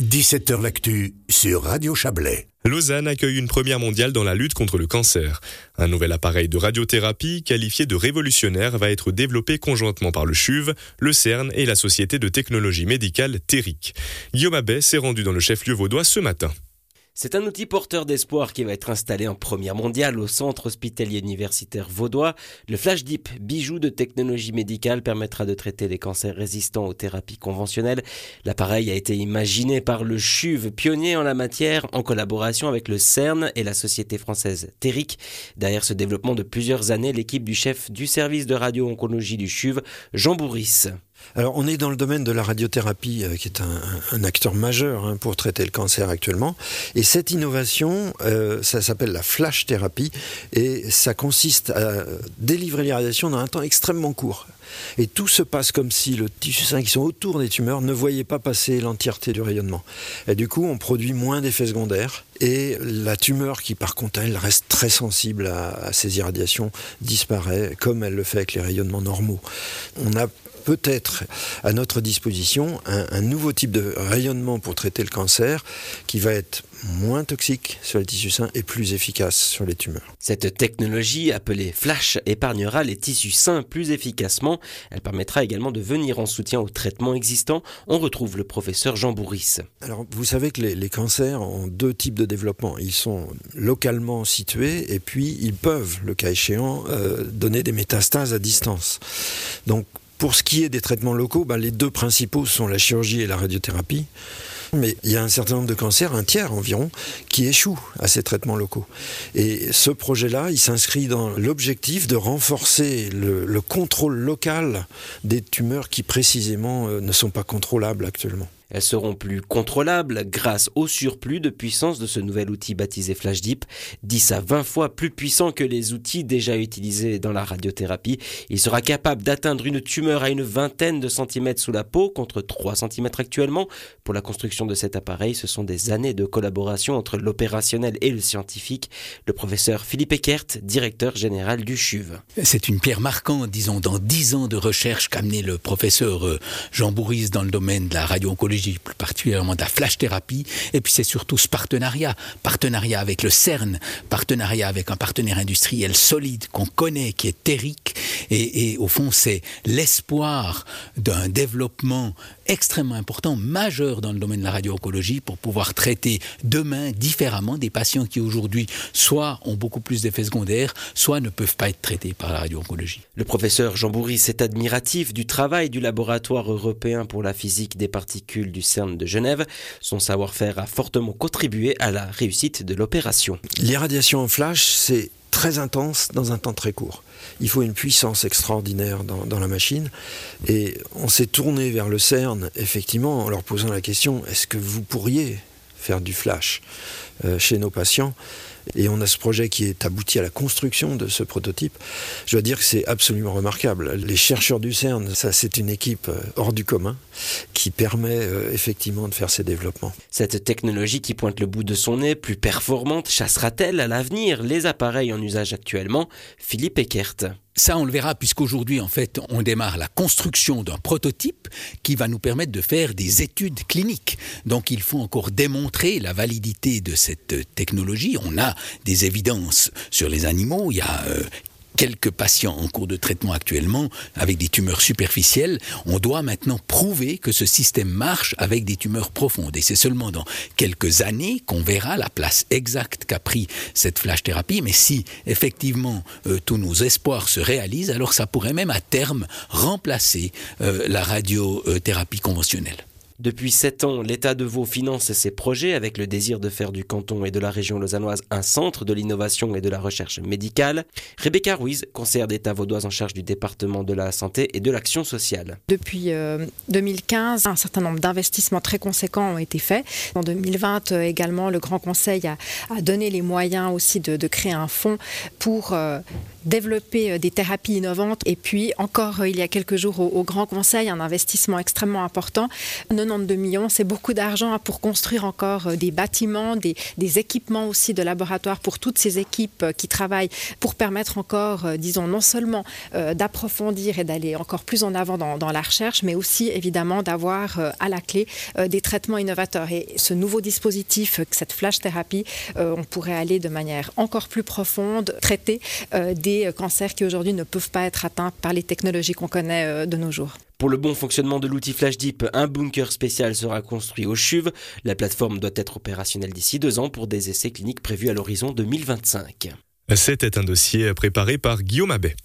17h L'actu sur Radio Chablais. Lausanne accueille une première mondiale dans la lutte contre le cancer. Un nouvel appareil de radiothérapie qualifié de révolutionnaire va être développé conjointement par le CHUV, le CERN et la société de technologie médicale Terric. Guillaume Abbé s'est rendu dans le chef-lieu vaudois ce matin. C'est un outil porteur d'espoir qui va être installé en première mondiale au centre hospitalier universitaire vaudois. Le Flash Deep, bijou de technologie médicale, permettra de traiter les cancers résistants aux thérapies conventionnelles. L'appareil a été imaginé par le CHUV, pionnier en la matière, en collaboration avec le CERN et la société française Terric. Derrière ce développement de plusieurs années, l'équipe du chef du service de radio-oncologie du CHUV, Jean Bourris. Alors, on est dans le domaine de la radiothérapie, euh, qui est un, acteur majeur hein, pour traiter le cancer actuellement. Et cette innovation, euh, ça s'appelle la flash thérapie, et ça consiste à délivrer les radiations dans un temps extrêmement court. Et tout se passe comme si le tissu sain qui sont autour des tumeurs ne voyait pas passer l'entièreté du rayonnement. Et du coup, on produit moins d'effets secondaires. Et la tumeur, qui par contre, elle reste très sensible à, à ces irradiations, disparaît, comme elle le fait avec les rayonnements normaux. On a peut-être à notre disposition un, nouveau type de rayonnement pour traiter le cancer qui va être moins toxique sur les tissus sains et plus efficace sur les tumeurs. Cette technologie appelée Flash épargnera les tissus sains plus efficacement. Elle permettra également de venir en soutien aux traitements existants. On retrouve le professeur Jean Bourris. Alors vous savez que les, cancers ont deux types de développement. Ils sont localement situés et puis ils peuvent, le cas échéant, euh, donner des métastases à distance. Donc pour ce qui est des traitements locaux, bah, les deux principaux sont la chirurgie et la radiothérapie. Mais il y a un certain nombre de cancers, un tiers environ, qui échouent à ces traitements locaux. Et ce projet-là, il s'inscrit dans l'objectif de renforcer le, le, contrôle local des tumeurs qui précisément euh, ne sont pas contrôlables actuellement. Elles seront plus contrôlables grâce au surplus de puissance de ce nouvel outil baptisé Flash Deep, 10 à 20 fois plus puissant que les outils déjà utilisés dans la radiothérapie. Il sera capable d'atteindre une tumeur à une vingtaine de centimètres sous la peau contre 3 centimètres actuellement. Pour la construction de cet appareil, ce sont des années de collaboration entre l'opérationnel et le scientifique. Le professeur Philippe Eckert, directeur général du CHUV. C'est une pierre marquante, disons, dans 10 ans de recherche qu'a amené le professeur euh, Jean Bourris dans le domaine de la radio-oncologie plus particulièrement de la flash thérapie, et puis c'est surtout ce partenariat, partenariat avec le CERN, partenariat avec un partenaire industriel solide qu'on connaît, qui est Terric, et, et au fond c'est l'espoir d'un développement extrêmement important, majeur dans le domaine de la radio-oncologie pour pouvoir traiter demain différemment des patients qui aujourd'hui soit ont beaucoup plus d'effets secondaires, soit ne peuvent pas être traités par la radio-oncologie. Le professeur Jean Bourris est admiratif du travail du laboratoire européen pour la physique des particules du CERN de Genève. Son savoir-faire a fortement contribué à la réussite de l'opération. L'irradiation en flash, c'est très intense dans un temps très court. Il faut une puissance extraordinaire dans, la machine. Et on s'est tourné vers le CERN, effectivement, en leur posant la question, est-ce que vous pourriez faire du flash euh, chez nos patients? Et on a ce projet qui est abouti à la construction de ce prototype. Je dois dire que c'est absolument remarquable. Les chercheurs du CERN, ça c'est une équipe euh, hors du commun qui permet euh, effectivement de faire ces développements. Cette technologie qui pointe le bout de son nez, plus performante, chassera-t-elle à l'avenir les appareils en usage actuellement? Philippe Eckert. Ça, on le verra puisqu'aujourd'hui, en fait, on démarre la construction d'un prototype qui va nous permettre de faire des études cliniques. Donc, il faut encore démontrer la validité de cette technologie. On a des évidences sur les animaux. Il y a euh, quelques patients en cours de traitement actuellement avec des tumeurs superficielles, on doit maintenant prouver que ce système marche avec des tumeurs profondes. Et c'est seulement dans quelques années qu'on verra la place exacte qu'a pris cette flash thérapie. Mais si effectivement euh, tous nos espoirs se réalisent, alors ça pourrait même à terme remplacer euh, la radiothérapie conventionnelle. Depuis sept ans, l'État de Vaud finance ses projets avec le désir de faire du canton et de la région lausannoise un centre de l'innovation et de la recherche médicale. Rebecca Ruiz, conseillère d'État vaudoise en charge du département de la santé et de l'action sociale. Depuis 2015, euh, un certain nombre d'investissements très conséquents ont été faits. En 2020 euh, également, le Grand Conseil a, donné les moyens aussi de, créer un fonds pour euh, développer des thérapies innovantes. Et puis encore il y a quelques jours au, Grand Conseil, un investissement extrêmement important. 92 millions, c'est beaucoup d'argent pour construire encore des bâtiments, des, équipements aussi de laboratoire pour toutes ces équipes qui travaillent pour permettre encore, disons, non seulement d'approfondir et d'aller encore plus en avant dans, la recherche, mais aussi évidemment d'avoir à la clé des traitements innovateurs. Et ce nouveau dispositif, cette flash thérapie, on pourrait aller de manière encore plus profonde, traiter des cancers qui aujourd'hui ne peuvent pas être atteints par les technologies qu'on connaît de nos jours. Pour le bon fonctionnement de l'outil FlashDeep, un bunker spécial sera construit au CHUV. La plateforme doit être opérationnelle d'ici deux ans pour des essais cliniques prévus à l'horizon 2025. C'était un dossier préparé par Guillaume Abbé.